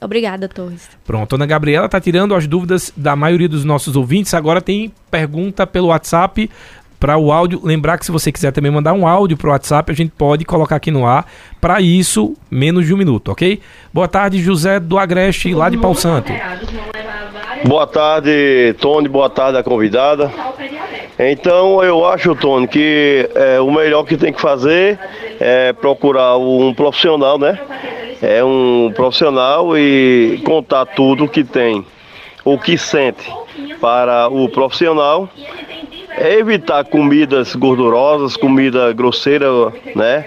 Obrigada, Torres. Pronto, Ana Gabriela está tirando as dúvidas da maioria dos nossos ouvintes. Agora tem pergunta pelo WhatsApp para o áudio. Lembrar que se você quiser também mandar um áudio para o WhatsApp, a gente pode colocar aqui no ar. Para isso, menos de um minuto, ok? Boa tarde, José do Agreste, lá de Pau Santo. Boa tarde, Tony. Boa tarde, a convidada. Então, eu acho, Tony, que é, o melhor que tem que fazer é procurar um profissional, né? É um profissional e contar tudo que tem, o que sente para o profissional é evitar comidas gordurosas, comida grosseira, né?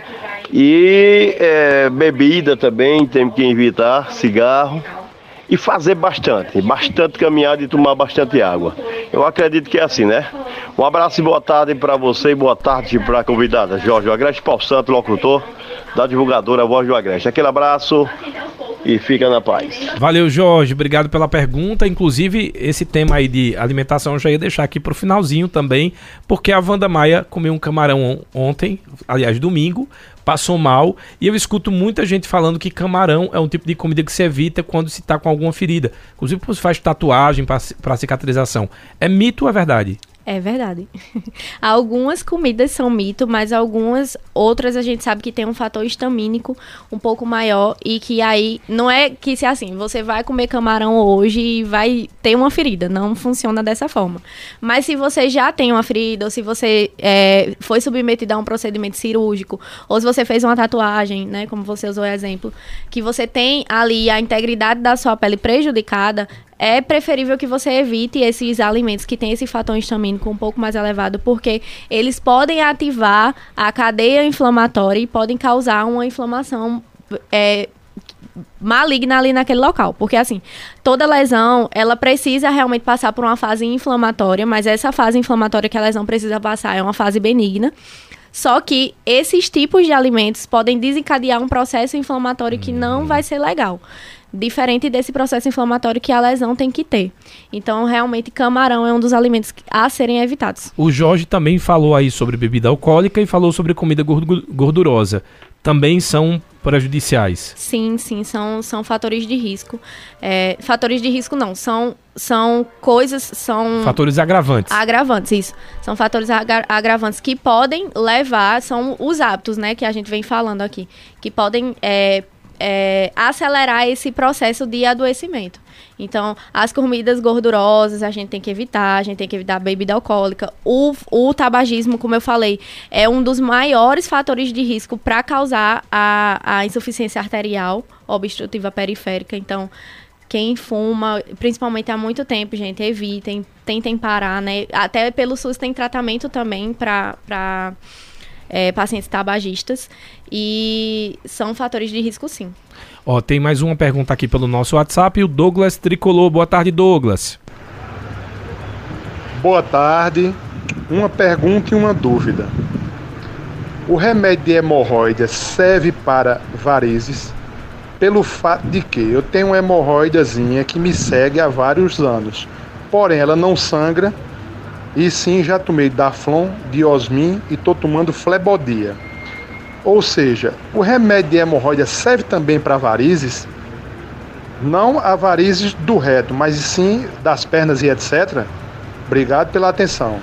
E é, bebida também tem que evitar, cigarro. E fazer bastante, bastante caminhada e tomar bastante água. Eu acredito que é assim, né? Um abraço e boa tarde para você e boa tarde para a convidada Jorge Agreste Paulo Santo, locutor da divulgadora Voz do Agreste. Aquele abraço e fica na paz. Valeu, Jorge. Obrigado pela pergunta. Inclusive, esse tema aí de alimentação eu já ia deixar aqui pro finalzinho também, porque a Wanda Maia comeu um camarão ontem, aliás, domingo, passou mal, e eu escuto muita gente falando que camarão é um tipo de comida que se evita quando se está com alguma ferida. Inclusive, quando se faz tatuagem para cicatrização. É mito ou é verdade? É verdade. (laughs) algumas comidas são mito, mas algumas outras a gente sabe que tem um fator estamínico um pouco maior e que aí não é que se assim, você vai comer camarão hoje e vai ter uma ferida, não funciona dessa forma. Mas se você já tem uma ferida, ou se você é, foi submetido a um procedimento cirúrgico, ou se você fez uma tatuagem, né, como você usou o exemplo, que você tem ali a integridade da sua pele prejudicada, é preferível que você evite esses alimentos que têm esse fator histamínico um pouco mais elevado, porque eles podem ativar a cadeia inflamatória e podem causar uma inflamação é, maligna ali naquele local. Porque, assim, toda lesão, ela precisa realmente passar por uma fase inflamatória, mas essa fase inflamatória que a lesão precisa passar é uma fase benigna. Só que esses tipos de alimentos podem desencadear um processo inflamatório que não vai ser legal diferente desse processo inflamatório que a lesão tem que ter. Então, realmente, camarão é um dos alimentos a serem evitados. O Jorge também falou aí sobre bebida alcoólica e falou sobre comida gordurosa. Também são prejudiciais? Sim, sim, são, são fatores de risco. É, fatores de risco não, são, são coisas, são... Fatores agravantes. Agravantes, isso. São fatores agra agravantes que podem levar, são os hábitos, né, que a gente vem falando aqui, que podem é, é, acelerar esse processo de adoecimento. Então, as comidas gordurosas a gente tem que evitar, a gente tem que evitar a bebida alcoólica. O, o tabagismo, como eu falei, é um dos maiores fatores de risco para causar a, a insuficiência arterial obstrutiva periférica. Então, quem fuma, principalmente há muito tempo, gente, evitem, tentem parar, né? Até pelo SUS tem tratamento também para é, pacientes tabagistas e são fatores de risco sim. Ó, tem mais uma pergunta aqui pelo nosso WhatsApp, o Douglas Tricolor. Boa tarde, Douglas. Boa tarde. Uma pergunta e uma dúvida. O remédio de hemorroida serve para varizes pelo fato de que eu tenho uma hemorroidazinha que me segue há vários anos. Porém, ela não sangra e sim, já tomei Daflon, Diosmin e estou tomando Flebodia. Ou seja, o remédio de hemorroida serve também para varizes, não a varizes do reto, mas sim das pernas e etc. Obrigado pela atenção.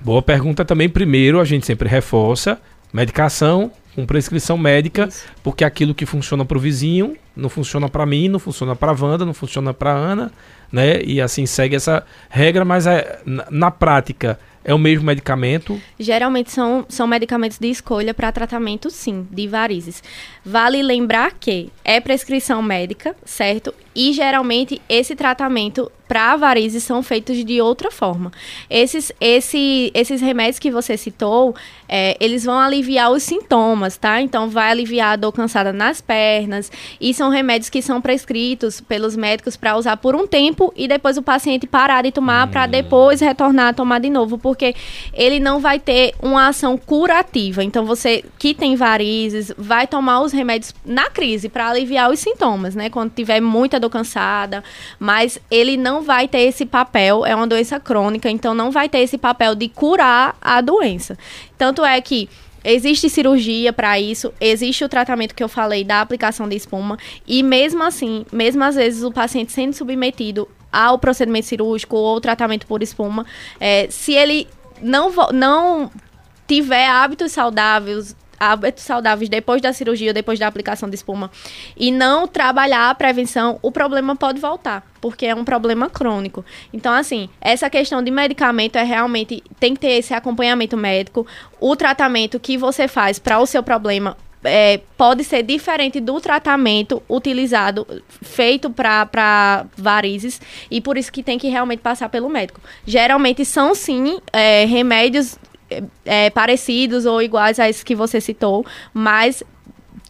Boa pergunta também. Primeiro, a gente sempre reforça medicação com prescrição médica, Isso. porque aquilo que funciona para o vizinho não funciona para mim, não funciona para Wanda, não funciona para Ana, né? E assim segue essa regra, mas é, na, na prática é o mesmo medicamento? Geralmente são, são medicamentos de escolha para tratamento, sim, de varizes. Vale lembrar que é prescrição médica, certo? E geralmente esse tratamento para varizes são feitos de outra forma. Esses, esse, esses remédios que você citou, é, eles vão aliviar os sintomas, tá? Então vai aliviar a dor cansada nas pernas. E são remédios que são prescritos pelos médicos para usar por um tempo e depois o paciente parar de tomar hum. para depois retornar a tomar de novo, porque ele não vai ter uma ação curativa. Então você que tem varizes vai tomar os remédios na crise para aliviar os sintomas, né? Quando tiver muita dor cansada, mas ele não vai ter esse papel, é uma doença crônica, então não vai ter esse papel de curar a doença. Tanto é que Existe cirurgia para isso, existe o tratamento que eu falei da aplicação de espuma, e mesmo assim, mesmo às vezes o paciente sendo submetido ao procedimento cirúrgico ou tratamento por espuma, é, se ele não, não tiver hábitos saudáveis, hábitos saudáveis depois da cirurgia, depois da aplicação de espuma, e não trabalhar a prevenção, o problema pode voltar, porque é um problema crônico. Então, assim, essa questão de medicamento é realmente tem que ter esse acompanhamento médico. O tratamento que você faz para o seu problema é, pode ser diferente do tratamento utilizado, feito para varizes, e por isso que tem que realmente passar pelo médico. Geralmente são sim é, remédios é, parecidos ou iguais a esses que você citou, mas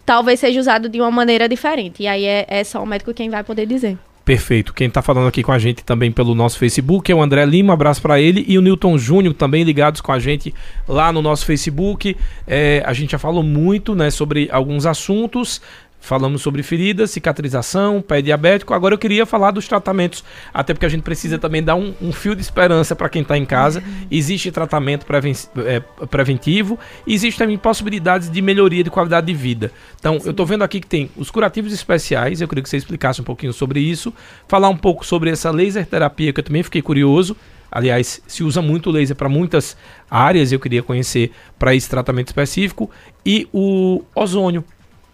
talvez seja usado de uma maneira diferente. E aí é, é só o médico quem vai poder dizer. Perfeito. Quem está falando aqui com a gente também pelo nosso Facebook é o André Lima, abraço para ele, e o Newton Júnior também ligados com a gente lá no nosso Facebook. É, a gente já falou muito né, sobre alguns assuntos. Falamos sobre feridas, cicatrização, pé diabético. Agora eu queria falar dos tratamentos, até porque a gente precisa também dar um, um fio de esperança para quem está em casa. Existe tratamento preven é, preventivo, existem também possibilidades de melhoria de qualidade de vida. Então, Sim. eu estou vendo aqui que tem os curativos especiais, eu queria que você explicasse um pouquinho sobre isso, falar um pouco sobre essa laser terapia, que eu também fiquei curioso. Aliás, se usa muito laser para muitas áreas, eu queria conhecer para esse tratamento específico. E o ozônio,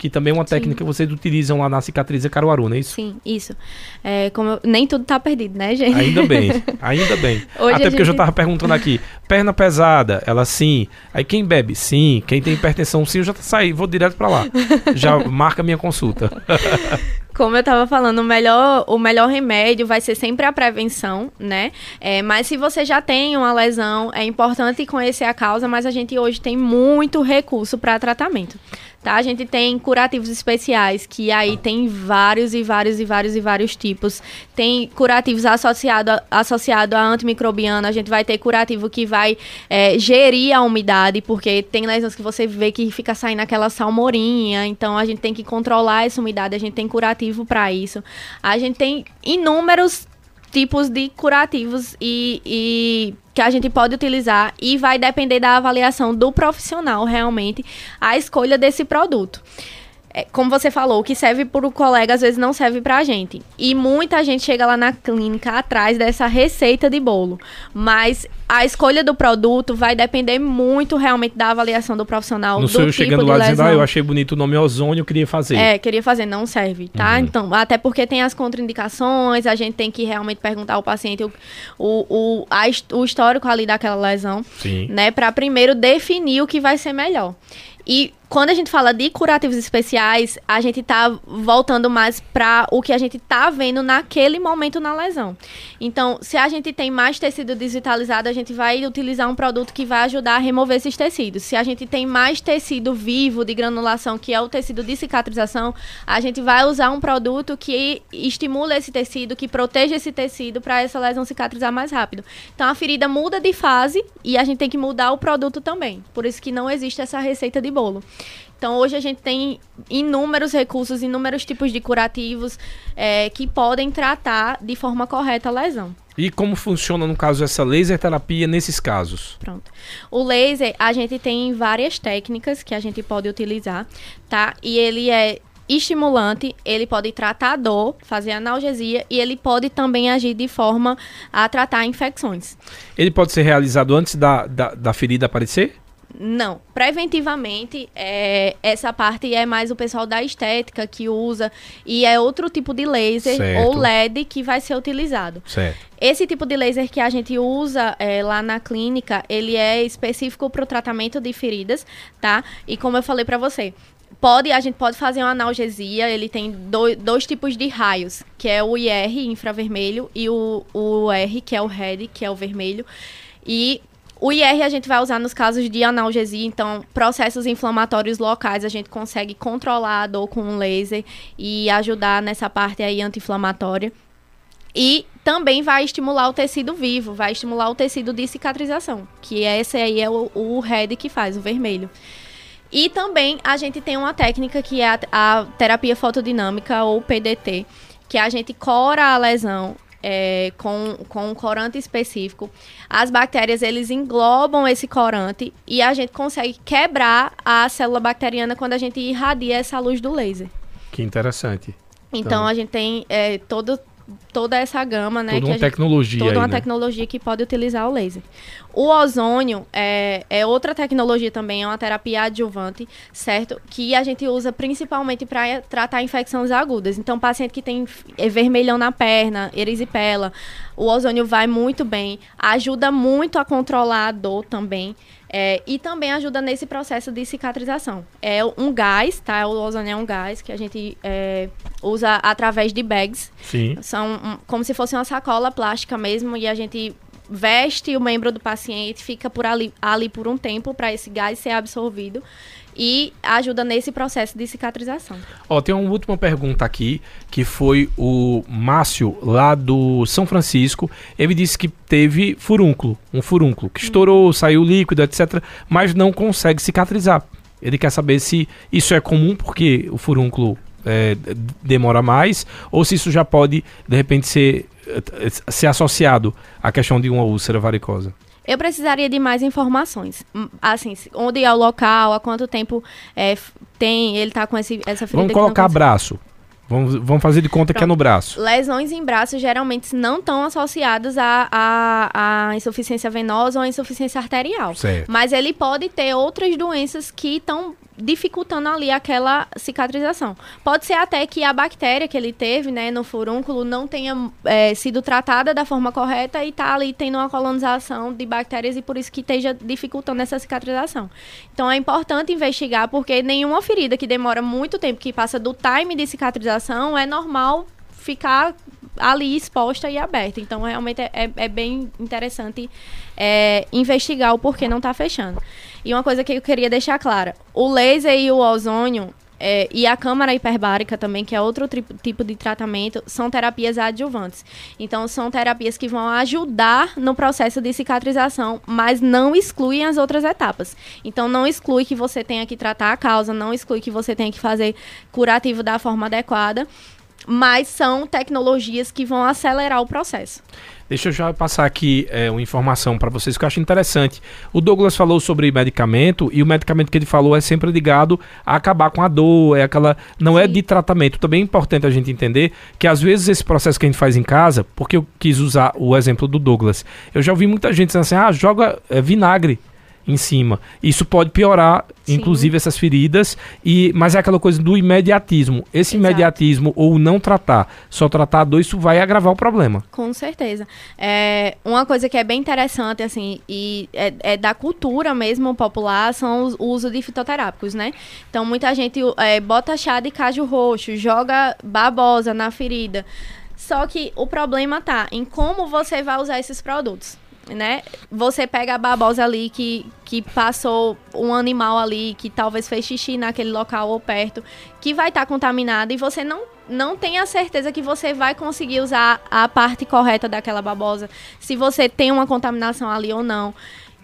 que também é uma técnica Sim. que vocês utilizam lá na cicatriz Caruaru, não é isso? Sim, isso. É, como eu, nem tudo tá perdido, né, gente? Ainda bem, (laughs) ainda bem. Hoje Até porque gente... eu já tava perguntando aqui, perna pesada, ela sim. Aí quem bebe, sim. Quem tem hipertensão, sim, eu já saí, vou direto para lá. Já (laughs) marca minha consulta. (laughs) como eu estava falando, o melhor, o melhor remédio vai ser sempre a prevenção, né? É, mas se você já tem uma lesão, é importante conhecer a causa, mas a gente hoje tem muito recurso para tratamento. Tá? A gente tem curativos especiais, que aí tem vários e vários e vários e vários tipos. Tem curativos associados associado a antimicrobiano, a gente vai ter curativo que vai é, gerir a umidade, porque tem lesões que você vê que fica saindo aquela salmorinha, então a gente tem que controlar essa umidade, a gente tem curativo para isso. A gente tem inúmeros tipos de curativos e, e, que a gente pode utilizar e vai depender da avaliação do profissional realmente a escolha desse produto é, como você falou, o que serve para o colega às vezes não serve para a gente. E muita gente chega lá na clínica atrás dessa receita de bolo. Mas a escolha do produto vai depender muito realmente da avaliação do profissional. Não do sou eu tipo chegando lá lesão. dizendo, ah, eu achei bonito o nome ozônio, eu queria fazer. É, queria fazer, não serve, tá? Uhum. Então, até porque tem as contraindicações, a gente tem que realmente perguntar ao paciente o, o, o, a, o histórico ali daquela lesão. Sim. Né? Para primeiro definir o que vai ser melhor. E quando a gente fala de curativos especiais, a gente está voltando mais para o que a gente está vendo naquele momento na lesão. Então, se a gente tem mais tecido desvitalizado, a gente vai utilizar um produto que vai ajudar a remover esses tecidos. Se a gente tem mais tecido vivo de granulação, que é o tecido de cicatrização, a gente vai usar um produto que estimula esse tecido, que proteja esse tecido para essa lesão cicatrizar mais rápido. Então, a ferida muda de fase e a gente tem que mudar o produto também. Por isso que não existe essa receita de bolo. Então, hoje a gente tem inúmeros recursos, inúmeros tipos de curativos é, que podem tratar de forma correta a lesão. E como funciona, no caso, essa laser terapia nesses casos? Pronto. O laser, a gente tem várias técnicas que a gente pode utilizar, tá? E ele é estimulante, ele pode tratar dor, fazer analgesia e ele pode também agir de forma a tratar infecções. Ele pode ser realizado antes da, da, da ferida aparecer? Não. Preventivamente, é, essa parte é mais o pessoal da estética que usa. E é outro tipo de laser certo. ou LED que vai ser utilizado. Certo. Esse tipo de laser que a gente usa é, lá na clínica, ele é específico para o tratamento de feridas, tá? E como eu falei para você, pode a gente pode fazer uma analgesia ele tem do, dois tipos de raios que é o IR infravermelho e o, o R que é o red que é o vermelho e o IR a gente vai usar nos casos de analgesia, então processos inflamatórios locais a gente consegue controlar a dor com um laser e ajudar nessa parte aí anti-inflamatória. E também vai estimular o tecido vivo, vai estimular o tecido de cicatrização, que esse aí é o, o red que faz, o vermelho. E também a gente tem uma técnica que é a, a terapia fotodinâmica ou PDT, que a gente cora a lesão é, com, com um corante específico, as bactérias eles englobam esse corante e a gente consegue quebrar a célula bacteriana quando a gente irradia essa luz do laser. Que interessante. Então, então a gente tem é, todo, toda essa gama, né? Toda uma gente, tecnologia. Toda aí, uma né? tecnologia que pode utilizar o laser. O ozônio é, é outra tecnologia também, é uma terapia adjuvante, certo? Que a gente usa principalmente para tratar infecções agudas. Então, paciente que tem vermelhão na perna, erisipela, o ozônio vai muito bem, ajuda muito a controlar a dor também. É, e também ajuda nesse processo de cicatrização. É um gás, tá? O ozônio é um gás que a gente é, usa através de bags. Sim. São um, como se fosse uma sacola plástica mesmo e a gente veste o membro do paciente, fica por ali, ali por um tempo para esse gás ser absorvido e ajuda nesse processo de cicatrização. Ó, tem uma última pergunta aqui, que foi o Márcio, lá do São Francisco. Ele disse que teve furúnculo, um furúnculo, que estourou, hum. saiu líquido, etc., mas não consegue cicatrizar. Ele quer saber se isso é comum, porque o furúnculo é, demora mais, ou se isso já pode, de repente, ser, ser associado à questão de uma úlcera varicosa. Eu precisaria de mais informações. Hum, assim, onde é o local, há quanto tempo é, tem, ele está com esse, essa ferida. Vamos colocar braço. Vamos, vamos fazer de conta Pronto. que é no braço. Lesões em braço geralmente não estão associadas à, à, à, insuficiência venosa ou à insuficiência arterial. Certo. Mas ele pode ter outras doenças que estão dificultando ali aquela cicatrização. Pode ser até que a bactéria que ele teve, né, no furúnculo não tenha é, sido tratada da forma correta e está ali tendo uma colonização de bactérias e por isso que esteja dificultando essa cicatrização. Então é importante investigar porque nenhuma ferida que demora muito tempo, que passa do time de cicatrização, é normal ficar ali exposta e aberta. Então, realmente é, é, é bem interessante é, investigar o porquê não está fechando. E uma coisa que eu queria deixar clara: o laser e o ozônio é, e a câmara hiperbárica também, que é outro tipo de tratamento, são terapias adjuvantes. Então, são terapias que vão ajudar no processo de cicatrização, mas não excluem as outras etapas. Então, não exclui que você tenha que tratar a causa, não exclui que você tenha que fazer curativo da forma adequada mas são tecnologias que vão acelerar o processo. Deixa eu já passar aqui é, uma informação para vocês que eu acho interessante. O Douglas falou sobre medicamento e o medicamento que ele falou é sempre ligado a acabar com a dor, é aquela não é Sim. é de tratamento. Também é importante a gente entender que às vezes esse processo que a gente faz em casa, porque eu quis usar o exemplo do Douglas, eu já ouvi muita gente dizendo assim: "Ah, joga é, vinagre em cima. Isso pode piorar, Sim. inclusive, essas feridas, e mas é aquela coisa do imediatismo. Esse Exato. imediatismo ou não tratar, só tratar dor, isso vai agravar o problema. Com certeza. É, uma coisa que é bem interessante, assim, e é, é da cultura mesmo popular, são os, o uso de fitoterápicos, né? Então, muita gente é, bota chá de caju roxo, joga babosa na ferida. Só que o problema tá em como você vai usar esses produtos né? Você pega a babosa ali que, que passou um animal ali, que talvez fez xixi naquele local ou perto, que vai estar tá contaminado e você não, não tem a certeza que você vai conseguir usar a parte correta daquela babosa, se você tem uma contaminação ali ou não.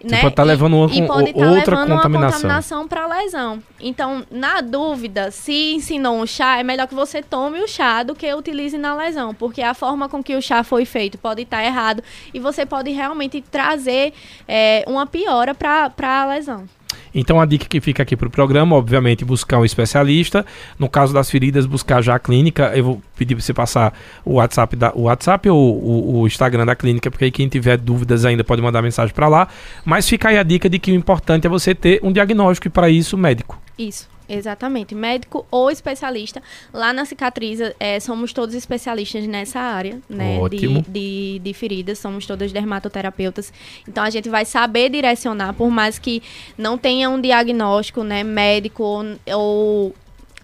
Né? Tipo, tá levando uma, e, e pode tá outra levando contaminação. uma contaminação para lesão. Então, na dúvida, se ensinou um chá, é melhor que você tome o chá do que utilize na lesão, porque a forma com que o chá foi feito pode estar tá errado e você pode realmente trazer é, uma piora para a lesão. Então a dica que fica aqui para o programa, obviamente, buscar um especialista. No caso das feridas, buscar já a clínica. Eu vou pedir para você passar o WhatsApp, da, o WhatsApp ou o, o, Instagram da clínica, porque aí quem tiver dúvidas ainda pode mandar mensagem para lá. Mas fica aí a dica de que o importante é você ter um diagnóstico e para isso médico. Isso. Exatamente, médico ou especialista. Lá na Cicatriza, é, somos todos especialistas nessa área, né? Ótimo. De, de, de, feridas, somos todos dermatoterapeutas. Então a gente vai saber direcionar, por mais que não tenha um diagnóstico, né, médico ou, ou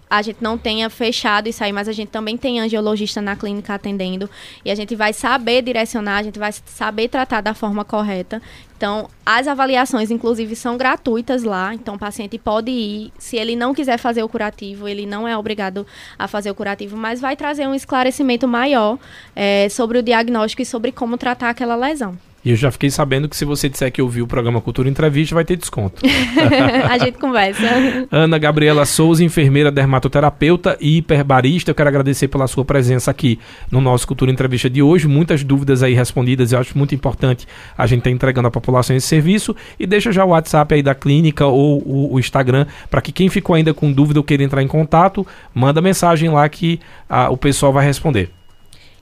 a gente não tenha fechado isso aí, mas a gente também tem angiologista na clínica atendendo e a gente vai saber direcionar, a gente vai saber tratar da forma correta. Então, as avaliações, inclusive, são gratuitas lá. Então, o paciente pode ir. Se ele não quiser fazer o curativo, ele não é obrigado a fazer o curativo, mas vai trazer um esclarecimento maior é, sobre o diagnóstico e sobre como tratar aquela lesão. E eu já fiquei sabendo que se você disser que ouviu o programa Cultura Entrevista, vai ter desconto. (laughs) a gente conversa. Ana Gabriela Souza, enfermeira dermatoterapeuta e hiperbarista, eu quero agradecer pela sua presença aqui no nosso Cultura Entrevista de hoje. Muitas dúvidas aí respondidas, eu acho muito importante a gente estar tá entregando à população esse serviço. E deixa já o WhatsApp aí da clínica ou o, o Instagram, para que quem ficou ainda com dúvida ou queira entrar em contato, manda mensagem lá que a, o pessoal vai responder.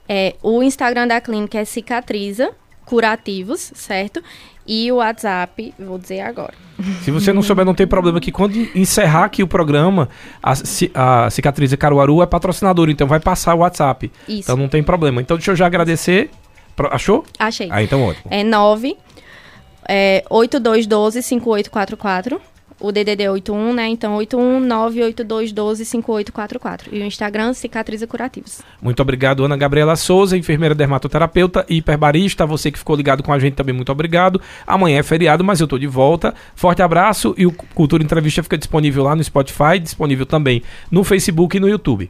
É, o Instagram da clínica é cicatriza curativos, certo? E o WhatsApp, vou dizer agora. Se você não souber, não tem problema que quando encerrar aqui o programa, a, a Cicatriz de Caruaru é patrocinadora, então vai passar o WhatsApp. Isso. Então não tem problema. Então deixa eu já agradecer. Achou? Achei. Ah, então ótimo. É 9 é, 8212 5844 o DDD 81, né? Então 81982125844. E o Instagram Cicatriza Curativos. Muito obrigado, Ana Gabriela Souza, enfermeira dermatoterapeuta e hiperbarista. Você que ficou ligado com a gente também, muito obrigado. Amanhã é feriado, mas eu tô de volta. Forte abraço e o Cultura Entrevista fica disponível lá no Spotify, disponível também no Facebook e no YouTube.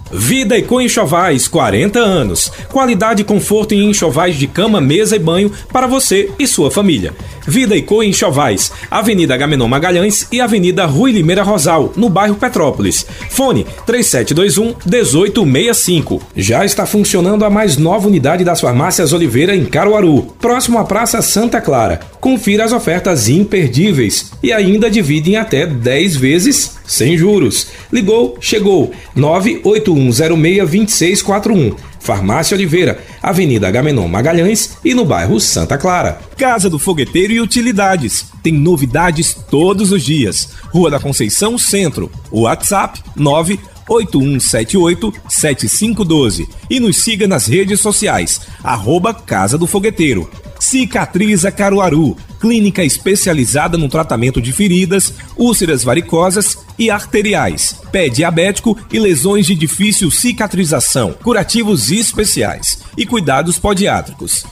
Vida e Com Enxovais, 40 anos. Qualidade e conforto em enxovais de cama, mesa e banho para você e sua família. Vida e Co Enxovais, Avenida Gamenon Magalhães e Avenida Rui Limeira Rosal, no bairro Petrópolis. Fone 3721 1865. Já está funcionando a mais nova unidade das farmácias Oliveira em Caruaru, próximo à Praça Santa Clara. Confira as ofertas imperdíveis e ainda divide em até 10 vezes sem juros. Ligou, chegou. 981062641. Farmácia Oliveira, Avenida Agamenon Magalhães e no bairro Santa Clara. Casa do Fogueteiro e Utilidades. Tem novidades todos os dias. Rua da Conceição Centro. WhatsApp 9 8178-7512 e nos siga nas redes sociais, arroba Casa do Fogueteiro. Cicatriza Caruaru, clínica especializada no tratamento de feridas, úlceras varicosas e arteriais, pé diabético e lesões de difícil cicatrização, curativos especiais e cuidados podiátricos.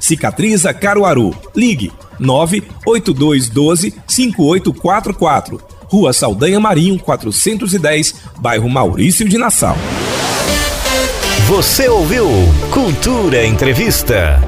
Cicatriza Caruaru. Ligue 98212 5844. Rua Saldanha Marinho, 410, bairro Maurício de Nassau. Você ouviu Cultura Entrevista.